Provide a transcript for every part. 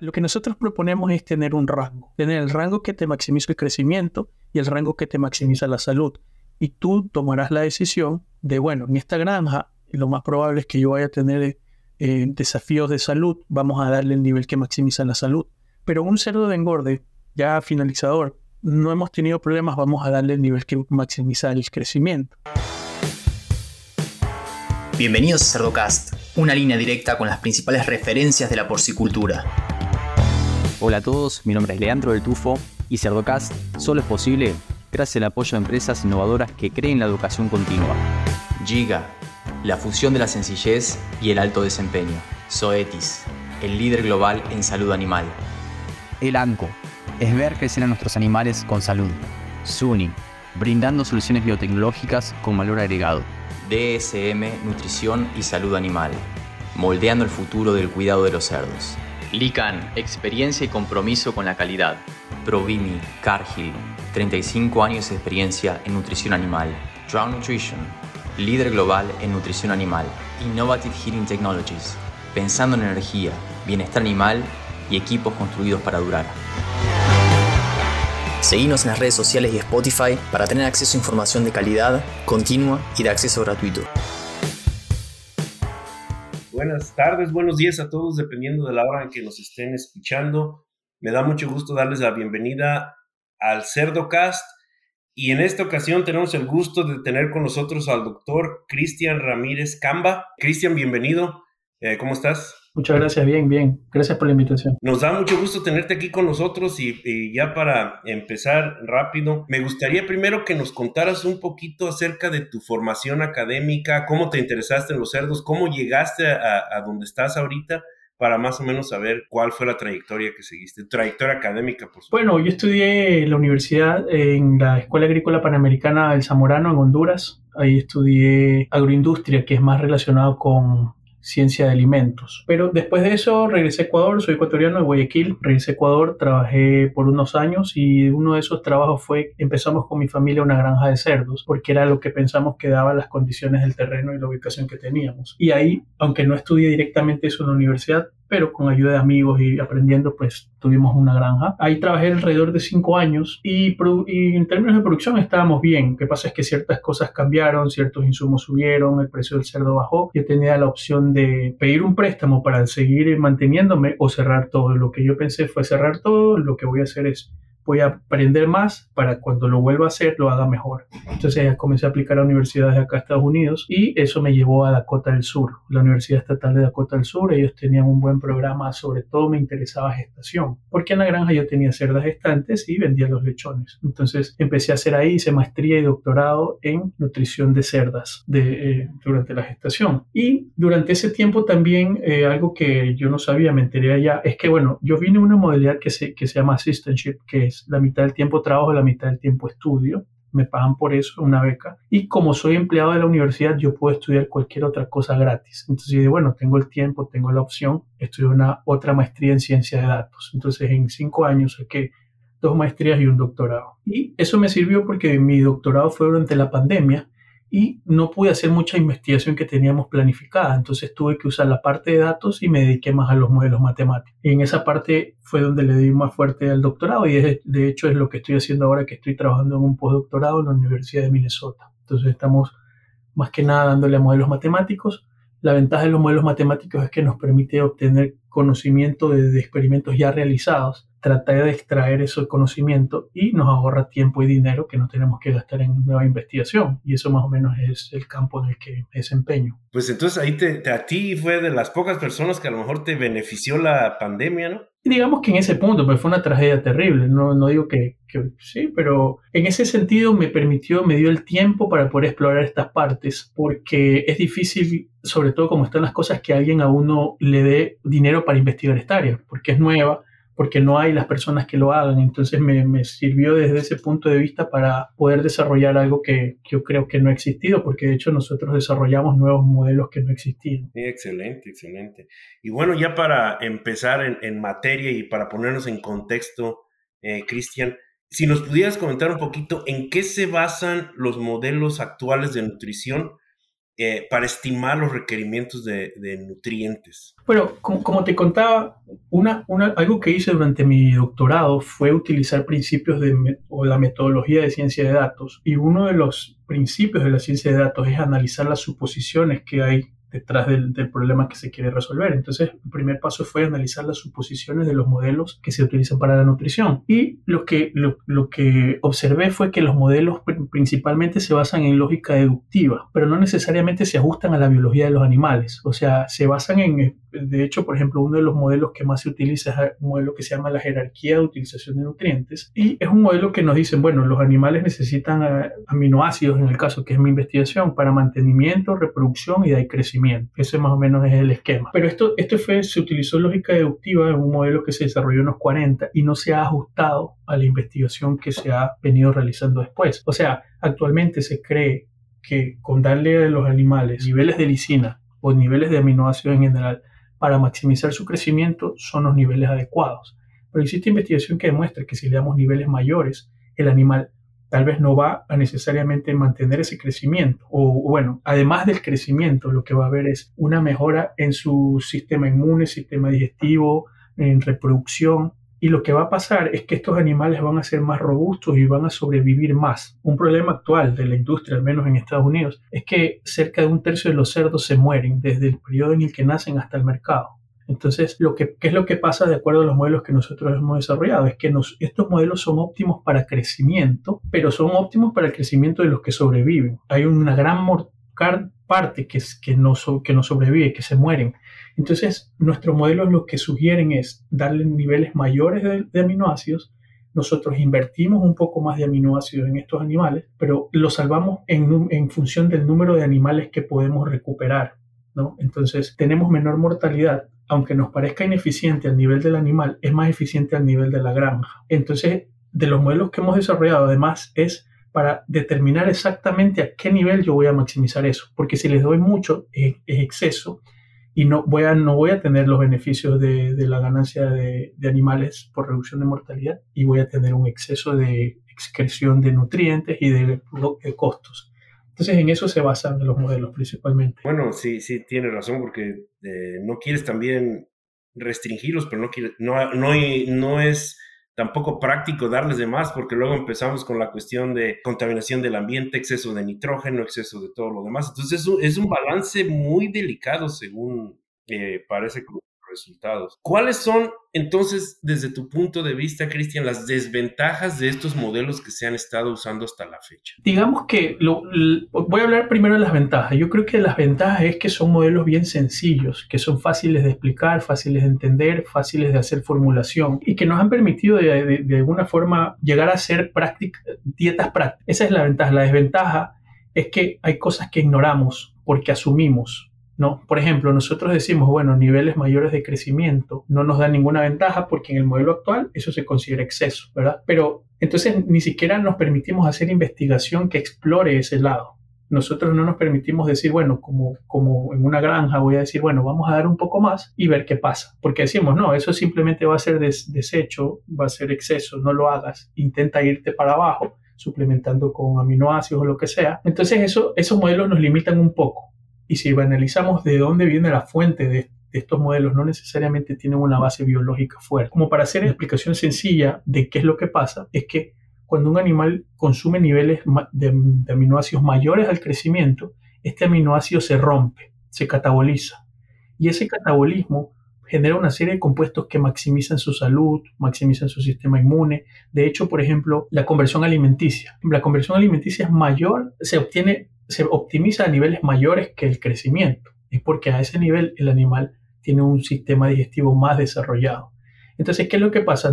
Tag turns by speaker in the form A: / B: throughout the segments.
A: Lo que nosotros proponemos es tener un rango, tener el rango que te maximiza el crecimiento y el rango que te maximiza la salud. Y tú tomarás la decisión de, bueno, en esta granja lo más probable es que yo vaya a tener eh, desafíos de salud, vamos a darle el nivel que maximiza la salud. Pero un cerdo de engorde, ya finalizador, no hemos tenido problemas, vamos a darle el nivel que maximiza el crecimiento.
B: Bienvenidos a Cerdocast, una línea directa con las principales referencias de la porcicultura.
C: Hola a todos, mi nombre es Leandro del Tufo y Cerdocast solo es posible gracias al apoyo de empresas innovadoras que creen la educación continua.
B: Giga, la fusión de la sencillez y el alto desempeño. Zoetis, el líder global en salud animal.
C: El ANCO, es ver crecer a nuestros animales con salud. SUNY, brindando soluciones biotecnológicas con valor agregado.
B: DSM, nutrición y salud animal, moldeando el futuro del cuidado de los cerdos. Lican, experiencia y compromiso con la calidad. Provimi, Cargill, 35 años de experiencia en nutrición animal. Drown Nutrition, líder global en nutrición animal. Innovative Heating Technologies, pensando en energía, bienestar animal y equipos construidos para durar. Seguimos en las redes sociales y Spotify para tener acceso a información de calidad, continua y de acceso gratuito.
D: Buenas tardes, buenos días a todos, dependiendo de la hora en que nos estén escuchando. Me da mucho gusto darles la bienvenida al CerdoCast y en esta ocasión tenemos el gusto de tener con nosotros al doctor Cristian Ramírez Camba. Cristian, bienvenido. Eh, ¿Cómo estás?
A: Muchas gracias, bien, bien. Gracias por la invitación.
D: Nos da mucho gusto tenerte aquí con nosotros y, ya para empezar rápido, me gustaría primero que nos contaras un poquito acerca de tu formación académica, cómo te interesaste en los cerdos, cómo llegaste a, a donde estás ahorita para más o menos saber cuál fue la trayectoria que seguiste, trayectoria académica, por supuesto.
A: Bueno, yo estudié en la universidad, en la Escuela Agrícola Panamericana del Zamorano, en Honduras. Ahí estudié agroindustria, que es más relacionado con ciencia de alimentos. Pero después de eso regresé a Ecuador, soy ecuatoriano de Guayaquil, regresé a Ecuador, trabajé por unos años y uno de esos trabajos fue, empezamos con mi familia una granja de cerdos, porque era lo que pensamos que daba las condiciones del terreno y la ubicación que teníamos. Y ahí, aunque no estudié directamente eso en la universidad, pero con ayuda de amigos y aprendiendo, pues tuvimos una granja. Ahí trabajé alrededor de cinco años y, en términos de producción estábamos bien. Lo que pasa es que ciertas cosas cambiaron, ciertos insumos subieron, el precio del cerdo bajó. Yo tenía la opción de pedir un préstamo para seguir manteniéndome o cerrar todo. Lo que yo pensé fue cerrar todo. Lo que voy a hacer es voy a aprender más para cuando lo vuelva a hacer lo haga mejor. Entonces comencé a aplicar a universidades de acá Estados Unidos y eso me llevó a Dakota del Sur, la Universidad Estatal de Dakota del Sur. Ellos tenían un buen programa, sobre todo me interesaba gestación, porque en la granja yo tenía cerdas gestantes y vendía los lechones. Entonces empecé a hacer ahí, hice maestría y doctorado en nutrición de cerdas de, eh, durante la gestación. Y durante ese tiempo también eh, algo que yo no sabía, me enteré allá, es que bueno, yo vine a una modalidad que se, que se llama assistantship, que es la mitad del tiempo trabajo, la mitad del tiempo estudio. Me pagan por eso una beca. Y como soy empleado de la universidad, yo puedo estudiar cualquier otra cosa gratis. Entonces bueno, tengo el tiempo, tengo la opción, estudio una otra maestría en ciencia de datos. Entonces en cinco años saqué dos maestrías y un doctorado. Y eso me sirvió porque mi doctorado fue durante la pandemia y no pude hacer mucha investigación que teníamos planificada. Entonces tuve que usar la parte de datos y me dediqué más a los modelos matemáticos. Y en esa parte fue donde le di más fuerte al doctorado y de hecho es lo que estoy haciendo ahora que estoy trabajando en un postdoctorado en la Universidad de Minnesota. Entonces estamos más que nada dándole a modelos matemáticos. La ventaja de los modelos matemáticos es que nos permite obtener conocimiento de experimentos ya realizados tratar de extraer ese conocimiento y nos ahorra tiempo y dinero que no tenemos que gastar en nueva investigación. Y eso más o menos es el campo en el que me desempeño.
D: Pues entonces ahí te, a ti fue de las pocas personas que a lo mejor te benefició la pandemia, ¿no?
A: digamos que en ese punto, pues fue una tragedia terrible, no, no digo que, que, sí, pero en ese sentido me permitió, me dio el tiempo para poder explorar estas partes, porque es difícil, sobre todo como están las cosas, que alguien a uno le dé dinero para investigar esta área, porque es nueva, porque no hay las personas que lo hagan. Entonces me, me, sirvió desde ese punto de vista para poder desarrollar algo que, yo creo que no ha existido, porque de hecho nosotros desarrollamos nuevos modelos que no existían.
D: excelente, excelente. Y bueno, ya para empezar en, en materia y para ponernos en contexto, eh, Cristian, si nos pudieras comentar un poquito en qué se basan los modelos actuales de nutrición eh, para estimar los requerimientos de, nutrientes?
A: Bueno, como, te contaba, una, algo que hice durante mi doctorado fue utilizar principios de, o la metodología de ciencia de datos. Y uno de los principios de la ciencia de datos es analizar las suposiciones que hay detrás del, problema que se quiere resolver. Entonces, el primer paso fue analizar las suposiciones de los modelos que se utilizan para la nutrición. Y lo que, lo, que observé fue que los modelos principalmente se basan en lógica deductiva, pero no necesariamente se ajustan a la biología de los animales. O sea, se basan en, de hecho, por ejemplo, uno de los modelos que más se utiliza es un modelo que se llama la jerarquía de utilización de nutrientes. Y es un modelo que nos dice, bueno, los animales necesitan eh, aminoácidos, en el caso que es mi investigación, para mantenimiento, reproducción y de crecimiento ese más o menos es el esquema. Pero esto, esto fue, se utilizó lógica deductiva en un modelo que se desarrolló en los 40 y no se ha ajustado a la investigación que se ha venido realizando después. O sea, actualmente se cree que con darle a los animales niveles de lisina o niveles de aminoácidos en general para maximizar su crecimiento son los niveles adecuados. Pero existe investigación que demuestra que si le damos niveles mayores, el animal tal vez no va a necesariamente mantener ese crecimiento. O bueno, además del crecimiento, lo que va a haber es una mejora en su sistema inmune, sistema digestivo, en reproducción. Y lo que va a pasar es que estos animales van a ser más robustos y van a sobrevivir más. Un problema actual de la industria, al menos en Estados Unidos, es que cerca de un tercio de los cerdos se mueren desde el periodo en el que nacen hasta el mercado. Entonces, lo que, ¿qué es lo que pasa de acuerdo a los modelos que nosotros hemos desarrollado? Es que estos modelos son óptimos para crecimiento, pero son óptimos para el crecimiento de los que sobreviven. Hay una gran parte que, que, no, que no sobrevive, que se mueren. Entonces, nuestros modelos lo que sugieren es darle niveles mayores de, aminoácidos. Nosotros invertimos un poco más de aminoácidos en estos animales, pero los salvamos en, en función del número de animales que podemos recuperar. ¿no? Entonces, tenemos menor mortalidad, aunque nos parezca ineficiente al nivel del animal, es más eficiente al nivel de la granja. Entonces, de los modelos que hemos desarrollado, además, es para determinar exactamente a qué nivel yo voy a maximizar eso, porque si les doy mucho, es, exceso y no voy, a, no voy a tener los beneficios de, la ganancia de, animales por reducción de mortalidad y voy a tener un exceso de excreción de nutrientes y de costos. Entonces en eso se basan los modelos principalmente.
D: Bueno, sí, sí, tienes razón porque eh, no quieres también restringirlos, pero no, quiere, no, no, no es tampoco práctico darles de más porque luego empezamos con la cuestión de contaminación del ambiente, exceso de nitrógeno, exceso de todo lo demás. Entonces es un, es un balance muy delicado según eh, parece resultados. ¿Cuáles son entonces, desde tu punto de vista, Cristian, las desventajas de estos modelos que se han estado usando hasta la fecha?
A: Digamos que lo, voy a hablar primero de las ventajas. Yo creo que las ventajas es que son modelos bien sencillos, que son fáciles de explicar, fáciles de entender, fáciles de hacer formulación y que nos han permitido de, de alguna forma llegar a hacer dietas prácticas. Esa es la ventaja. La desventaja es que hay cosas que ignoramos porque asumimos ¿no? Por ejemplo, nosotros decimos, bueno, niveles mayores de crecimiento no nos dan ninguna ventaja porque en el modelo actual eso se considera exceso, ¿verdad? Pero entonces ni siquiera nos permitimos hacer investigación que explore ese lado. Nosotros no nos permitimos decir, bueno, como, como en una granja voy a decir, bueno, vamos a dar un poco más y ver qué pasa. Porque decimos, no, eso simplemente va a ser desecho, va a ser exceso, no lo hagas, intenta irte para abajo suplementando con aminoácidos o lo que sea. Entonces eso, esos modelos nos limitan un poco. Y si analizamos de dónde viene la fuente de, estos modelos, no necesariamente tienen una base biológica fuerte. Como para hacer una explicación sencilla de qué es lo que pasa, es que cuando un animal consume niveles de, aminoácidos mayores al crecimiento, este aminoácido se rompe, se cataboliza. Y ese catabolismo genera una serie de compuestos que maximizan su salud, maximizan su sistema inmune. De hecho, por ejemplo, la conversión alimenticia. La conversión alimenticia es mayor, se obtiene se optimiza a niveles mayores que el crecimiento. Es porque a ese nivel el animal tiene un sistema digestivo más desarrollado. Entonces, ¿qué es lo que pasa?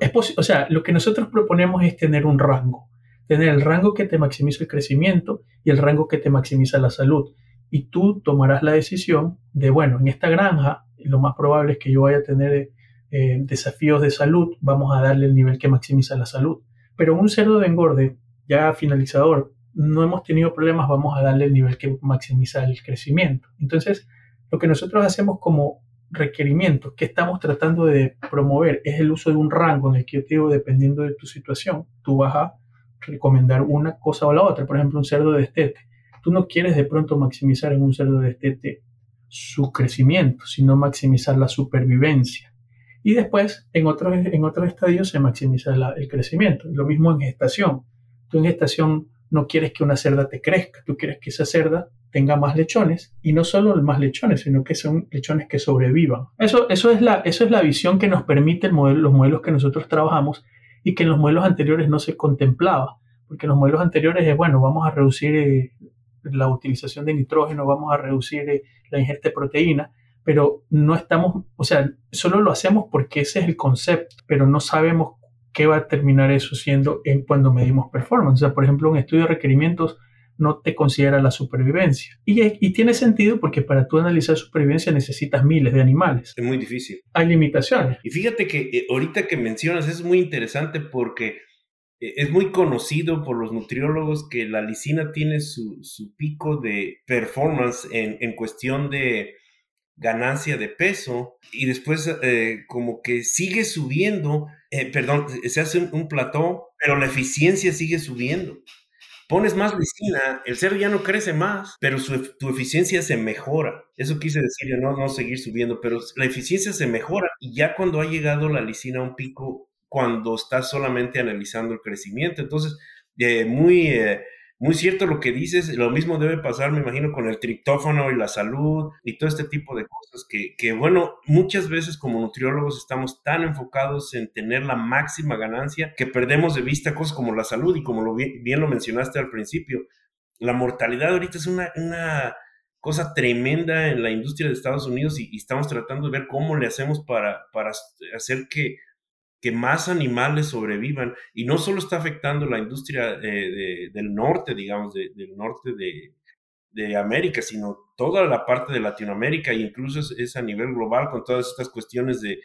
A: Es o sea, lo que nosotros proponemos es tener un rango. Tener el rango que te maximiza el crecimiento y el rango que te maximiza la salud. Y tú tomarás la decisión de, bueno, en esta granja lo más probable es que yo vaya a tener eh, desafíos de salud, vamos a darle el nivel que maximiza la salud. Pero un cerdo de engorde ya finalizador no hemos tenido problemas, vamos a darle el nivel que maximiza el crecimiento. Entonces, lo que nosotros hacemos como requerimiento que estamos tratando de promover es el uso de un rango en el que yo te digo, dependiendo de tu situación, tú vas a recomendar una cosa o la otra. Por ejemplo, un cerdo de estete. Tú no quieres de pronto maximizar en un cerdo destete su crecimiento, sino maximizar la supervivencia. Y después, en otros, en otros estadios, se maximiza el crecimiento. Lo mismo en gestación. Tú en gestación no quieres que una cerda te crezca, tú quieres que esa cerda tenga más lechones y no solo más lechones, sino que son lechones que sobrevivan. Eso, eso, es, la, eso es la visión que nos permite el modelo, los modelos que nosotros trabajamos y que en los modelos anteriores no se contemplaba, porque en los modelos anteriores es, bueno, vamos a reducir eh, la utilización de nitrógeno, vamos a reducir eh, la ingesta de proteína, pero no estamos, o sea, solo lo hacemos porque ese es el concepto, pero no sabemos qué va a terminar eso siendo en cuando medimos performance. O sea, por ejemplo, un estudio de requerimientos no te considera la supervivencia. Y, tiene sentido porque para tú analizar supervivencia necesitas miles de animales.
D: Es muy difícil.
A: Hay limitaciones.
D: Y fíjate que eh, ahorita que mencionas es muy interesante porque eh, es muy conocido por los nutriólogos que la lisina tiene su, pico de performance en, en cuestión de ganancia de peso y después eh, como que sigue subiendo, eh, perdón, se hace un, plató, pero la eficiencia sigue subiendo. Pones más lisina, el cerdo ya no crece más, pero su, tu eficiencia se mejora. Eso quise decir, no, no seguir subiendo, pero la eficiencia se mejora y ya cuando ha llegado la lisina a un pico, cuando estás solamente analizando el crecimiento. Entonces, eh, muy muy cierto lo que dices, lo mismo debe pasar, me imagino, con el triptófano y la salud y todo este tipo de cosas que, que, bueno, muchas veces como nutriólogos estamos tan enfocados en tener la máxima ganancia que perdemos de vista cosas como la salud y como lo bien, lo mencionaste al principio, la mortalidad ahorita es una, una cosa tremenda en la industria de Estados Unidos y, y, estamos tratando de ver cómo le hacemos para, para hacer que que más animales sobrevivan. Y no solo está afectando la industria eh, del norte, digamos, del norte de, América, sino toda la parte de Latinoamérica e incluso es, a nivel global con todas estas cuestiones de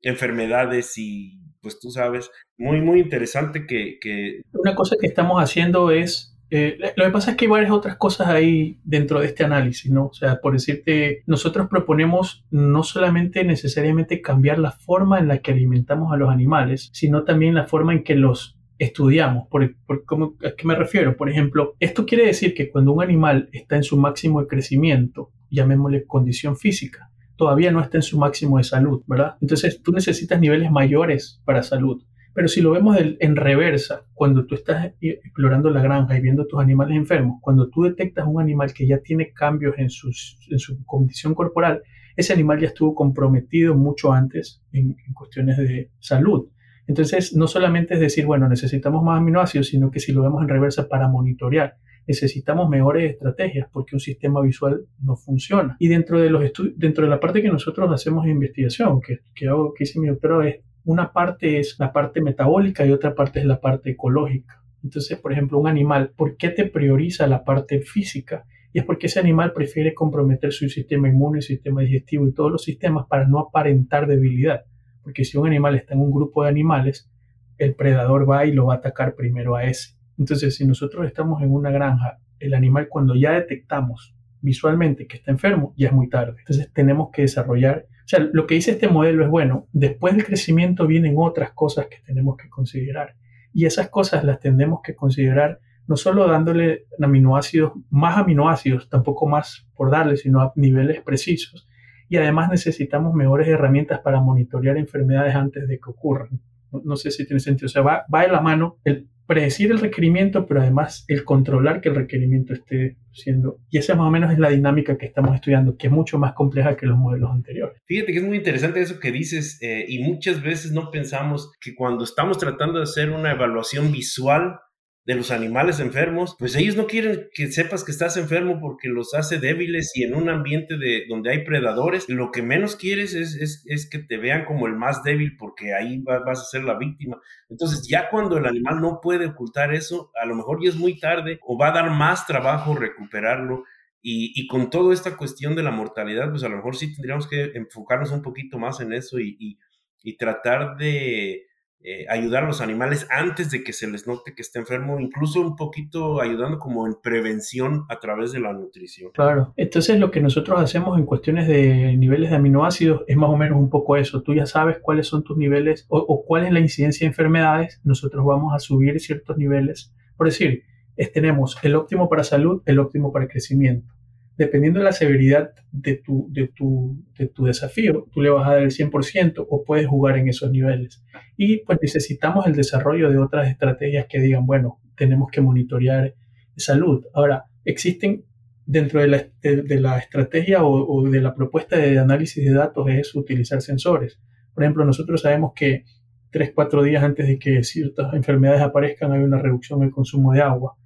D: enfermedades y pues tú sabes, muy, muy interesante que... que...
A: Una cosa que estamos haciendo es eh, lo que pasa es que hay varias otras cosas ahí dentro de este análisis, ¿no? O sea, por decirte, nosotros proponemos no solamente necesariamente cambiar la forma en la que alimentamos a los animales, sino también la forma en que los estudiamos. Por, ¿cómo, ¿A qué me refiero? Por ejemplo, esto quiere decir que cuando un animal está en su máximo de crecimiento, llamémosle condición física, todavía no está en su máximo de salud, ¿verdad? Entonces tú necesitas niveles mayores para salud. Pero si lo vemos en reversa, cuando tú estás explorando la granja y viendo tus animales enfermos, cuando tú detectas un animal que ya tiene cambios en, en su condición corporal, ese animal ya estuvo comprometido mucho antes en, cuestiones de salud. Entonces, no solamente es decir, bueno, necesitamos más aminoácidos, sino que si lo vemos en reversa para monitorear, necesitamos mejores estrategias porque un sistema visual no funciona. Y dentro de, los dentro de la parte que nosotros hacemos de investigación, que, que, hago, que hice mi doctorado, es una parte es la parte metabólica y otra parte es la parte ecológica. Entonces, por ejemplo, un animal, ¿por qué te prioriza la parte física? Y es porque ese animal prefiere comprometer su sistema inmune, su sistema digestivo y todos los sistemas para no aparentar debilidad. Porque si un animal está en un grupo de animales, el predador va y lo va a atacar primero a ese. Entonces, si nosotros estamos en una granja, el animal cuando ya detectamos visualmente que está enfermo, ya es muy tarde. Entonces, tenemos que desarrollar o sea, lo que dice este modelo es, bueno, después del crecimiento vienen otras cosas que tenemos que considerar. Y esas cosas las tenemos que considerar no solo dándole aminoácidos, más aminoácidos, tampoco más por darle, sino a niveles precisos. Y además necesitamos mejores herramientas para monitorear enfermedades antes de que ocurran. No, sé si tiene sentido. O sea, va, va de la mano el predecir el requerimiento, pero además el controlar que el requerimiento esté siendo. Y esa más o menos es la dinámica que estamos estudiando, que es mucho más compleja que los modelos anteriores.
D: Fíjate que es muy interesante eso que dices eh, y muchas veces no pensamos que cuando estamos tratando de hacer una evaluación visual de los animales enfermos, pues ellos no quieren que sepas que estás enfermo porque los hace débiles y en un ambiente de, donde hay predadores, lo que menos quieres es, es, que te vean como el más débil porque ahí vas a ser la víctima. Entonces ya cuando el animal no puede ocultar eso, a lo mejor ya es muy tarde o va a dar más trabajo recuperarlo. Y, y con toda esta cuestión de la mortalidad, pues a lo mejor sí tendríamos que enfocarnos un poquito más en eso y, y tratar de eh, ayudar a los animales antes de que se les note que está enfermo, incluso un poquito ayudando como en prevención a través de la nutrición.
A: Claro, entonces lo que nosotros hacemos en cuestiones de niveles de aminoácidos es más o menos un poco eso. Tú ya sabes cuáles son tus niveles o, cuál es la incidencia de enfermedades, nosotros vamos a subir ciertos niveles. Por decir, es tenemos el óptimo para salud, el óptimo para crecimiento. Dependiendo de la severidad de tu, de tu, de tu desafío, tú le vas a dar el 100% o puedes jugar en esos niveles. Y pues necesitamos el desarrollo de otras estrategias que digan, bueno, tenemos que monitorear salud. Ahora, existen dentro de la, de, la estrategia o, o, de la propuesta de análisis de datos es utilizar sensores. Por ejemplo, nosotros sabemos que 3, 4 días antes de que ciertas enfermedades aparezcan hay una reducción en el consumo de agua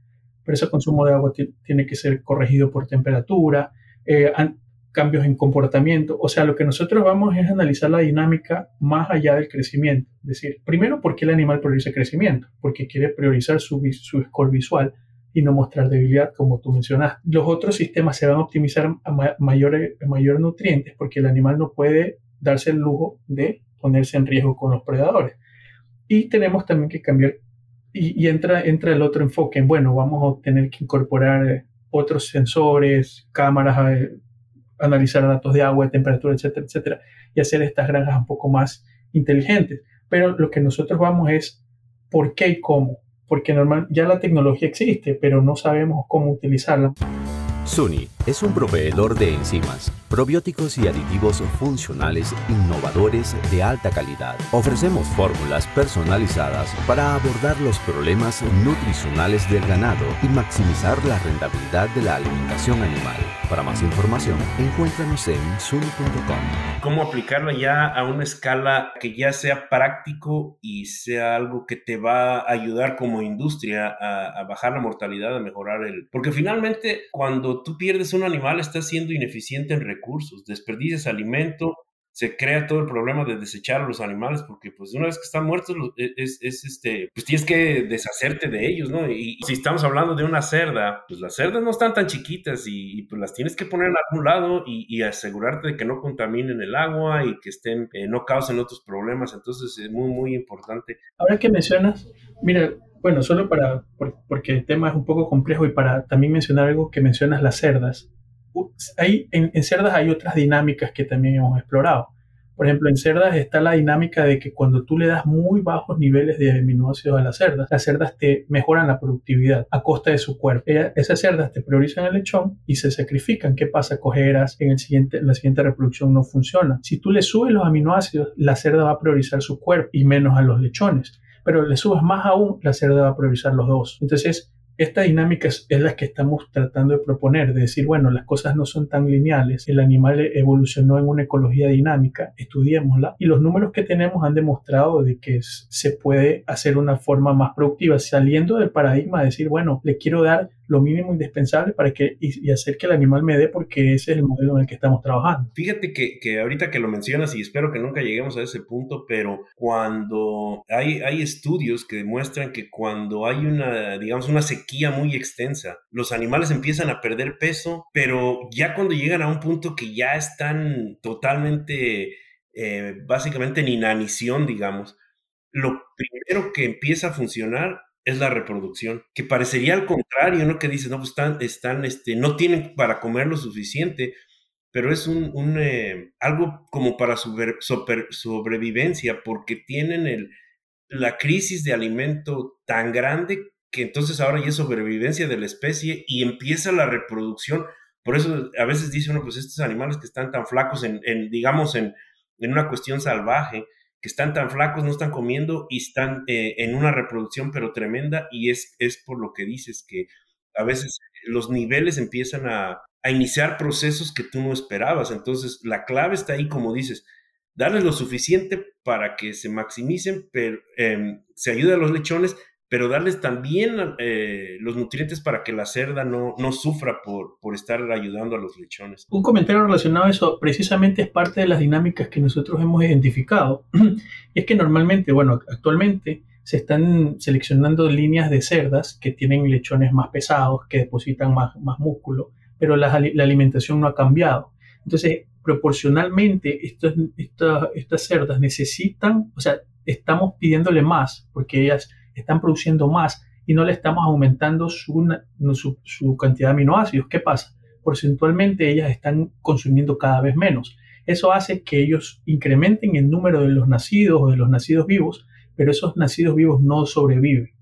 A: pero ese consumo de agua tiene que ser corregido por temperatura, eh, cambios en comportamiento. O sea, lo que nosotros vamos es analizar la dinámica más allá del crecimiento. Es decir, primero, ¿por qué el animal prioriza crecimiento? Porque quiere priorizar su, su score visual y no mostrar debilidad, como tú mencionaste. Los otros sistemas se van a optimizar a mayores mayor nutrientes porque el animal no puede darse el lujo de ponerse en riesgo con los predadores. Y tenemos también que cambiar y, entra, entra el otro enfoque. Bueno, vamos a tener que incorporar eh, otros sensores, cámaras, eh, analizar datos de agua, temperatura, etcétera, etcétera, y hacer estas granjas un poco más inteligentes. Pero lo que nosotros vamos es por qué y cómo. Porque normal, ya la tecnología existe, pero no sabemos cómo utilizarla.
E: SUNY es un proveedor de enzimas, probióticos y aditivos funcionales innovadores de alta calidad. Ofrecemos fórmulas personalizadas para abordar los problemas nutricionales del ganado y maximizar la rentabilidad de la alimentación animal. Para más información, encuéntranos en suni.com.
D: ¿Cómo aplicarla ya a una escala que ya sea práctico y sea algo que te va a ayudar como industria a, a bajar la mortalidad, a mejorar el... Porque finalmente cuando tú pierdes un animal, estás siendo ineficiente en recursos, desperdicias alimento, se crea todo el problema de desechar a los animales, porque pues una vez que están muertos, e, es, este, pues tienes que deshacerte de ellos, ¿no? Y, si estamos hablando de una cerda, pues las cerdas no están tan chiquitas y, pues las tienes que poner en algún lado y, asegurarte de que no contaminen el agua y que estén, eh, no causen otros problemas, entonces es muy, muy importante.
A: Ahora que mencionas, mira, bueno, solo para, porque el tema es un poco complejo y para también mencionar algo que mencionas las cerdas. Hay, en, cerdas hay otras dinámicas que también hemos explorado. Por ejemplo, en cerdas está la dinámica de que cuando tú le das muy bajos niveles de aminoácidos a las cerdas, las cerdas te mejoran la productividad a costa de su cuerpo. esas cerdas te priorizan el lechón y se sacrifican. ¿Qué pasa? Cogeras, en, el siguiente, la siguiente reproducción no funciona. Si tú le subes los aminoácidos, la cerda va a priorizar su cuerpo y menos a los lechones pero le subas más aún, la cerda va a priorizar los dos. Entonces, esta dinámica es, la que estamos tratando de proponer, de decir, bueno, las cosas no son tan lineales, el animal evolucionó en una ecología dinámica, estudiémosla, y los números que tenemos han demostrado de que se puede hacer una forma más productiva, saliendo del paradigma de decir, bueno, le quiero dar lo mínimo indispensable para que y, hacer que el animal me dé porque ese es el modelo en el que estamos trabajando.
D: Fíjate que, que, ahorita que lo mencionas y espero que nunca lleguemos a ese punto, pero cuando hay, hay estudios que demuestran que cuando hay una, digamos, una sequía muy extensa. Los animales empiezan a perder peso, pero ya cuando llegan a un punto que ya están totalmente, eh, básicamente en inanición, digamos, lo primero que empieza a funcionar es la reproducción, que parecería al contrario, ¿no? Que dice, no, pues están, están, este, no tienen para comer lo suficiente, pero es un, eh, algo como para sobrevivencia, porque tienen el, la crisis de alimento tan grande que entonces ahora ya es sobrevivencia de la especie y empieza la reproducción. Por eso a veces dice uno, pues estos animales que están tan flacos, en, digamos, en, en, una cuestión salvaje, que están tan flacos, no están comiendo y están eh, en una reproducción pero tremenda y es, es por lo que dices que a veces los niveles empiezan a, a iniciar procesos que tú no esperabas. Entonces la clave está ahí, como dices, darles lo suficiente para que se maximicen, pero em, se ayude a los lechones, pero darles también eh, los nutrientes para que la cerda no, no sufra por, por, estar ayudando a los lechones.
A: Un comentario relacionado a eso precisamente es parte de las dinámicas que nosotros hemos identificado. es que normalmente, bueno, actualmente se están seleccionando líneas de cerdas que tienen lechones más pesados, que depositan más, más músculo, pero la, la alimentación no ha cambiado. Entonces, proporcionalmente, estos, estas cerdas necesitan, o sea, estamos pidiéndole más porque ellas están produciendo más y no le estamos aumentando su, cantidad de aminoácidos. ¿Qué pasa? Porcentualmente ellas están consumiendo cada vez menos. Eso hace que ellos incrementen el número de los nacidos o de los nacidos vivos, pero esos nacidos vivos no sobreviven.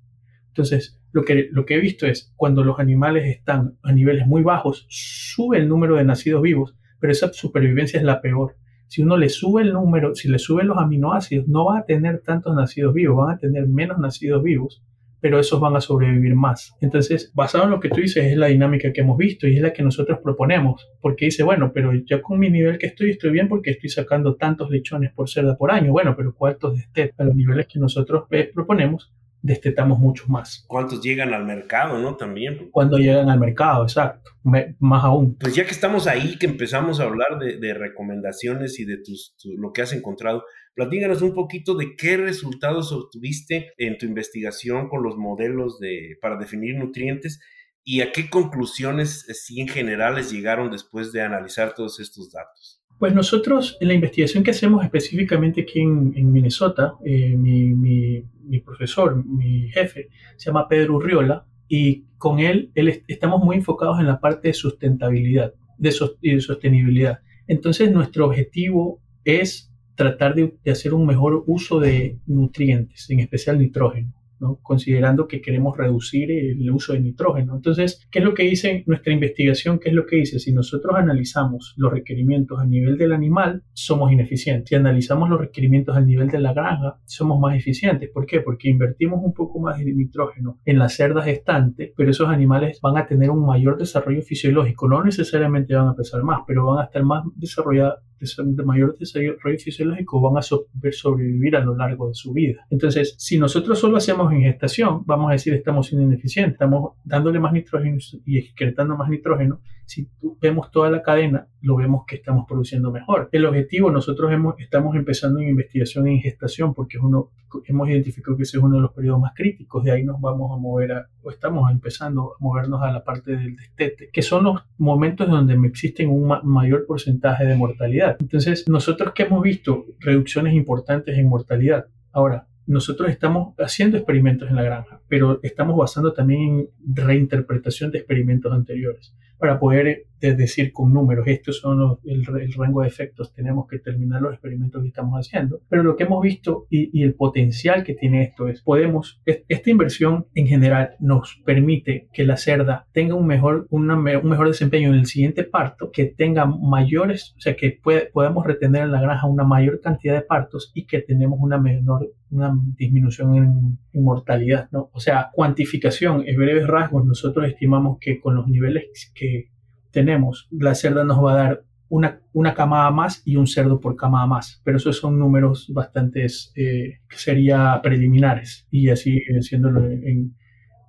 A: Entonces, lo que, lo que he visto es cuando los animales están a niveles muy bajos, sube el número de nacidos vivos, pero esa supervivencia es la peor. Si uno le sube el número, si le suben los aminoácidos, no va a tener tantos nacidos vivos, van a tener menos nacidos vivos pero esos van a sobrevivir más. Entonces, basado en lo que tú dices, es la dinámica que hemos visto y es la que nosotros proponemos, porque dice, bueno, pero yo con mi nivel que estoy, estoy bien porque estoy sacando tantos lechones por cerda por año. Bueno, pero ¿cuántos de este a los niveles que nosotros proponemos? Destetamos mucho más.
D: ¿Cuántos llegan al mercado, no? También.
A: Cuando llegan al mercado, exacto. más aún.
D: Pues ya que estamos ahí, que empezamos a hablar de, recomendaciones y de tus, lo que has encontrado, platíganos un poquito de qué resultados obtuviste en tu investigación con los modelos de, para definir nutrientes y a qué conclusiones, sí, en generales llegaron después de analizar todos estos datos.
A: Pues nosotros, en la investigación que hacemos específicamente aquí en, Minnesota, eh, mi, profesor, mi jefe, se llama Pedro Urriola, y con él, él estamos muy enfocados en la parte de sustentabilidad de y de sostenibilidad. Entonces, nuestro objetivo es tratar de hacer un mejor uso de nutrientes, en especial nitrógeno considerando que queremos reducir el uso de nitrógeno. Entonces, ¿qué es lo que dice nuestra investigación? ¿Qué es lo que dice? Si nosotros analizamos los requerimientos a nivel del animal, somos ineficientes. Si analizamos los requerimientos a nivel de la granja, somos más eficientes. ¿Por qué? Porque invertimos un poco más de nitrógeno en las cerdas estantes, pero esos animales van a tener un mayor desarrollo fisiológico. No necesariamente van a pesar más, pero van a estar más desarrollados de mayor desarrollo fisiológico van a sobrevivir a lo largo de su vida. Entonces, si nosotros solo hacemos en gestación, vamos a decir estamos siendo ineficientes, estamos dándole más nitrógeno y excretando más nitrógeno. Si vemos toda la cadena, lo vemos que estamos produciendo mejor. El objetivo, nosotros estamos empezando en investigación en gestación porque es uno, hemos identificado que ese es uno de los periodos más críticos. De ahí nos vamos a mover a, o estamos empezando a movernos a la parte del destete, que son los momentos donde existen un mayor porcentaje de mortalidad. Entonces, nosotros que hemos visto reducciones importantes en mortalidad. Ahora, nosotros estamos haciendo experimentos en la granja, pero estamos basando también en reinterpretación de experimentos anteriores para poder eh, decir con números, estos son el, rango de efectos, tenemos que terminar los experimentos que estamos haciendo. Pero lo que hemos visto y, el potencial que tiene esto es, podemos, esta inversión en general nos permite que la cerda tenga un mejor, un mejor desempeño en el siguiente parto, que tenga mayores, o sea, que podamos retener en la granja una mayor cantidad de partos y que tenemos una menor, una disminución en, mortalidad, ¿no? O sea, cuantificación, en breves rasgos, nosotros estimamos que con los niveles que tenemos, la cerda nos va a dar una, una camada más y un cerdo por camada más, pero esos son números bastante eh, que sería preliminares y así haciéndolo en,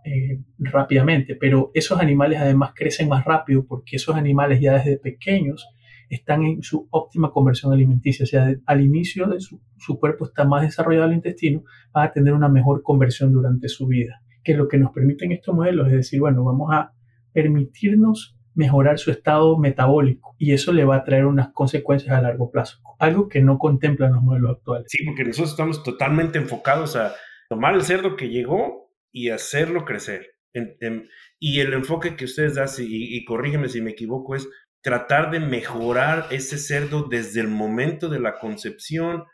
A: eh, rápidamente, pero esos animales además crecen más rápido porque esos animales ya desde pequeños están en su óptima conversión alimenticia, o sea, al inicio de su, su cuerpo está más desarrollado el intestino, va a tener una mejor conversión durante su vida, que lo que nos permiten estos modelos es decir, bueno, vamos a permitirnos mejorar su estado metabólico y eso le va a traer unas consecuencias a largo plazo, algo que no contemplan los modelos actuales.
D: Sí, porque nosotros estamos totalmente enfocados a tomar el cerdo que llegó y hacerlo crecer. y el enfoque que ustedes dan, y, corrígeme si me equivoco, es tratar de mejorar ese cerdo desde el momento de la concepción,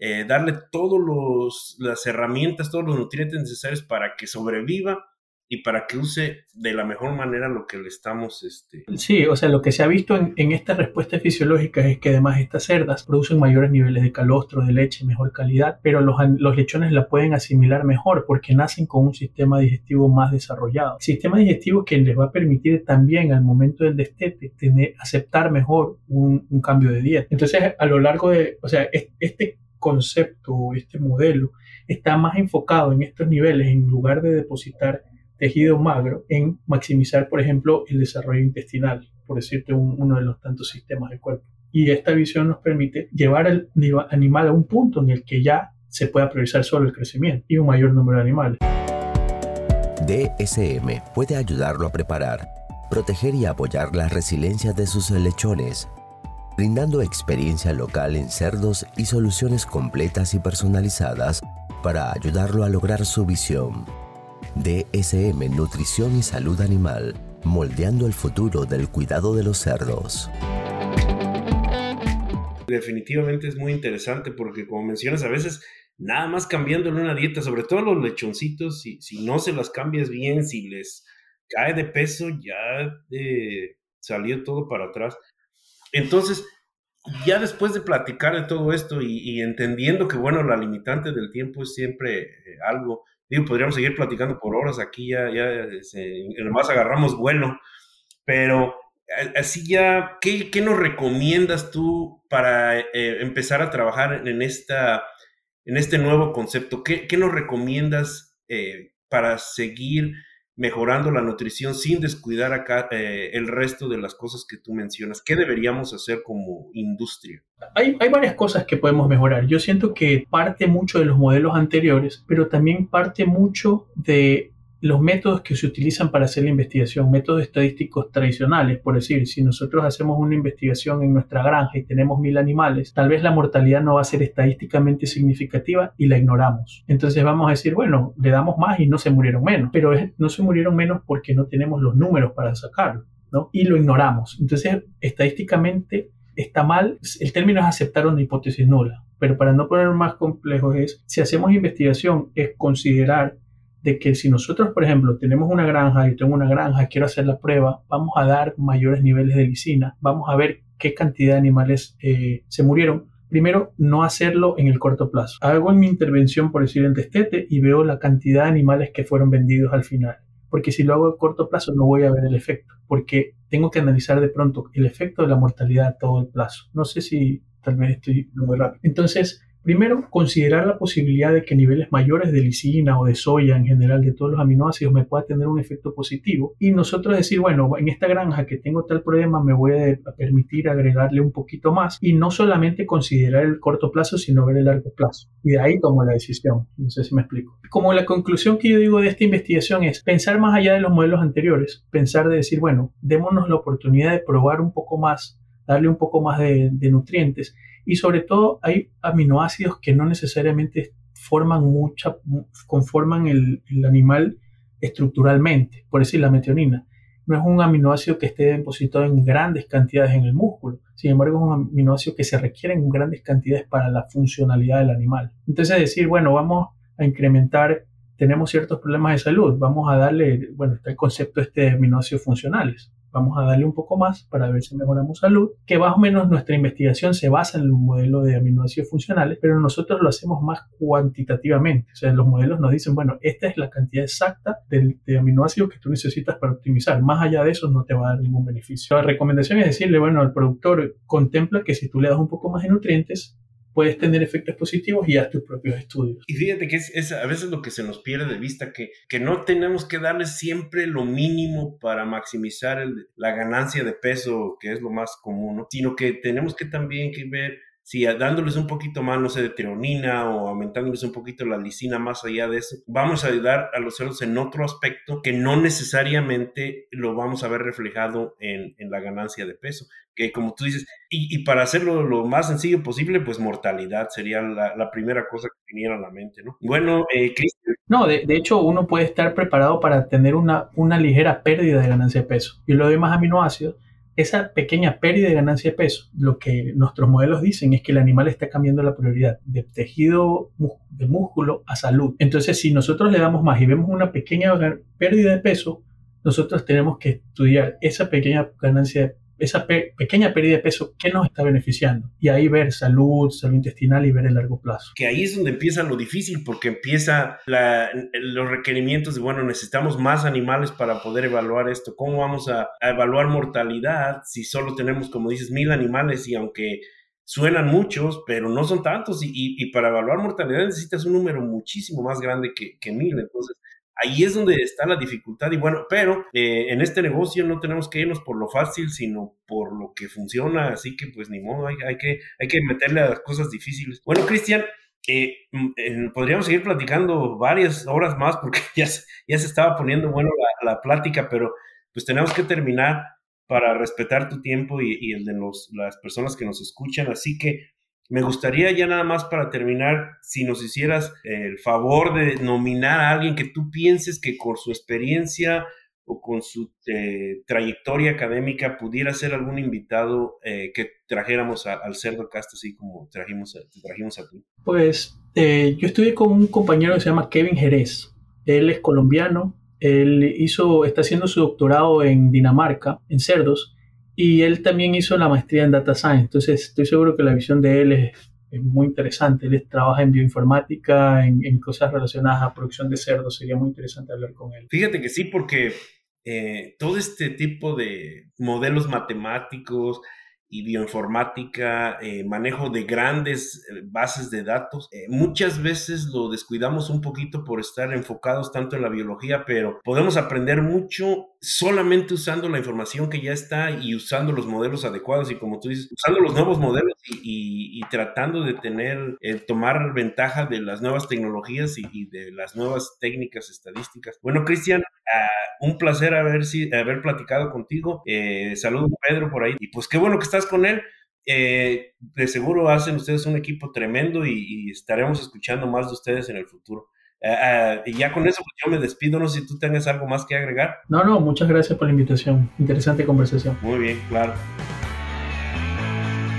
D: eh, darle todas las herramientas, todos los nutrientes necesarios para que sobreviva y para que use de la mejor manera lo que le estamos... Este...
A: Sí, o sea, lo que se ha visto en, en esta respuesta fisiológica es que además estas cerdas producen mayores niveles de calostro, de leche, mejor calidad, pero los, los lechones la pueden asimilar mejor porque nacen con un sistema digestivo más desarrollado. Sistema digestivo que les va a permitir también al momento del destete tener, aceptar mejor un, un cambio de dieta. Entonces, a lo largo de, o sea, este concepto, este modelo, está más enfocado en estos niveles en lugar de depositar tejido magro en maximizar, por ejemplo, el desarrollo intestinal, por decirte uno de los tantos sistemas del cuerpo. Y esta visión nos permite llevar al animal a un punto en el que ya se pueda priorizar solo el crecimiento y un mayor número de animales.
E: DSM puede ayudarlo a preparar, proteger y apoyar la resiliencia de sus lechones, brindando experiencia local en cerdos y soluciones completas y personalizadas para ayudarlo a lograr su visión. DSM Nutrición y Salud Animal, moldeando el futuro del cuidado de los cerdos.
D: Definitivamente es muy interesante porque como mencionas, a veces nada más cambiándole una dieta, sobre todo los lechoncitos, si, no se las cambias bien, si les cae de peso, ya eh, salió todo para atrás. Entonces, ya después de platicar de todo esto y, entendiendo que, bueno, la limitante del tiempo es siempre eh, algo, digo, podríamos seguir platicando por horas aquí, ya, ya nomás agarramos vuelo, pero así ya, ¿qué, ¿qué, nos recomiendas tú para eh, empezar a trabajar en, esta, en este nuevo concepto? ¿Qué, qué nos recomiendas eh, para seguir mejorando la nutrición sin descuidar acá eh, el resto de las cosas que tú mencionas? ¿Qué deberíamos hacer como industria?
A: Hay, hay, varias cosas que podemos mejorar. Yo siento que parte mucho de los modelos anteriores, pero también parte mucho de los métodos que se utilizan para hacer la investigación, métodos estadísticos tradicionales, por decir, si nosotros hacemos una investigación en nuestra granja y tenemos mil animales, tal vez la mortalidad no va a ser estadísticamente significativa y la ignoramos. Entonces vamos a decir, bueno, le damos más y no se murieron menos, pero no se murieron menos porque no tenemos los números para sacarlo, ¿no? Y lo ignoramos. Entonces, estadísticamente está mal, el término es aceptar una hipótesis nula, pero para no poner más complejos es, si hacemos investigación, es considerar de que si nosotros, por ejemplo, tenemos una granja, yo tengo una granja, quiero hacer la prueba, vamos a dar mayores niveles de lisina, vamos a ver qué cantidad de animales eh, se murieron. Primero, no hacerlo en el corto plazo. Hago mi intervención, por decir, en destete y veo la cantidad de animales que fueron vendidos al final. Porque si lo hago a corto plazo no voy a ver el efecto, porque tengo que analizar de pronto el efecto de la mortalidad a todo el plazo. No sé si tal vez estoy muy rápido. Entonces, Primero, considerar la posibilidad de que niveles mayores de lisina o de soya en general de todos los aminoácidos me pueda tener un efecto positivo y nosotros decir, bueno, en esta granja que tengo tal problema me voy a permitir agregarle un poquito más y no solamente considerar el corto plazo, sino ver el largo plazo. Y de ahí tomo la decisión. No sé si me explico. Como la conclusión que yo digo de esta investigación es pensar más allá de los modelos anteriores, pensar de decir, bueno, démonos la oportunidad de probar un poco más, darle un poco más de, de nutrientes y sobre todo hay aminoácidos que no necesariamente forman mucha, conforman el, animal estructuralmente, por decir la metionina. No es un aminoácido que esté depositado en grandes cantidades en el músculo, sin embargo es un aminoácido que se requiere en grandes cantidades para la funcionalidad del animal. Entonces decir, bueno, vamos a incrementar, tenemos ciertos problemas de salud, vamos a darle, bueno, está el concepto este de aminoácidos funcionales vamos a darle un poco más para ver si mejoramos salud, que más o menos nuestra investigación se basa en un modelo de aminoácidos funcionales, pero nosotros lo hacemos más cuantitativamente. O sea, los modelos nos dicen, bueno, esta es la cantidad exacta de, de aminoácidos que tú necesitas para optimizar. Más allá de eso no te va a dar ningún beneficio. La recomendación es decirle, bueno, al productor contempla que si tú le das un poco más de nutrientes, puedes tener efectos positivos y haz tus propios estudios.
D: Y fíjate que es, a veces lo que se nos pierde de vista, que, que no tenemos que darle siempre lo mínimo para maximizar la ganancia de peso, que es lo más común, sino que tenemos que también que ver si dándoles un poquito más, no sé, de tironina o aumentándoles un poquito la lisina más allá de eso, vamos a ayudar a los cerdos en otro aspecto que no necesariamente lo vamos a ver reflejado en, en la ganancia de peso. Que como tú dices, y, y para hacerlo lo más sencillo posible, pues mortalidad sería la, primera cosa que viniera a la mente, ¿no? Bueno, eh, Cristian.
A: No, de, hecho uno puede estar preparado para tener una, una ligera pérdida de ganancia de peso. Y lo demás aminoácidos esa pequeña pérdida de ganancia de peso, lo que nuestros modelos dicen es que el animal está cambiando la prioridad de tejido de músculo a salud. Entonces, si nosotros le damos más y vemos una pequeña pérdida de peso, nosotros tenemos que estudiar esa pequeña ganancia esa pequeña pérdida de peso, ¿qué nos está beneficiando? Y ahí ver salud, salud intestinal y ver el largo plazo.
D: Que ahí es donde empieza lo difícil, porque empieza los requerimientos de, bueno, necesitamos más animales para poder evaluar esto. ¿Cómo vamos a, evaluar mortalidad si solo tenemos, como dices, mil animales y aunque suenan muchos, pero no son tantos. Y, para evaluar mortalidad necesitas un número muchísimo más grande que, que mil. Entonces, Ahí es donde está la dificultad y bueno, pero eh, en este negocio no tenemos que irnos por lo fácil, sino por lo que funciona, así que pues ni modo, hay, que, hay que meterle a las cosas difíciles. Bueno, Cristian, eh, mm, podríamos seguir platicando varias horas más porque ya, ya se estaba poniendo bueno la, plática, pero pues tenemos que terminar para respetar tu tiempo y, y el de los, las personas que nos escuchan, así que me gustaría ya nada más para terminar, si nos hicieras el favor de nominar a alguien que tú pienses que por su experiencia o con su eh, trayectoria académica pudiera ser algún invitado eh, que trajéramos al Cerdo Cast, así como trajimos a, trajimos a ti?
A: Pues eh, yo estudié con un compañero que se llama Kevin Jerez. Él es colombiano, él hizo, está haciendo su doctorado en Dinamarca, en cerdos, y él también hizo la maestría en Data Science. Entonces estoy seguro que la visión de él es muy interesante. Él trabaja en bioinformática, en, cosas relacionadas a producción de cerdos. Sería muy interesante hablar con él.
D: Fíjate que sí, porque eh, todo este tipo de modelos matemáticos, y bioinformática, eh, manejo de grandes eh, bases de datos. Eh, muchas veces lo descuidamos un poquito por estar enfocados tanto en la biología, pero podemos aprender mucho solamente usando la información que ya está y usando los modelos adecuados y como tú dices, usando los nuevos modelos y, tratando de tener, tomar ventaja de las nuevas tecnologías y, de las nuevas técnicas estadísticas. Bueno, Cristian, ah, un placer haber, haber platicado contigo. saludos Pedro por ahí y pues qué bueno que estás con él, eh, de seguro hacen ustedes un equipo tremendo y, estaremos escuchando más de ustedes en el futuro. Eh, eh, y ya con eso pues, yo me despido, no sé si tú tengas algo más que agregar.
A: No, no, muchas gracias por la invitación. Interesante conversación.
D: Muy bien, claro.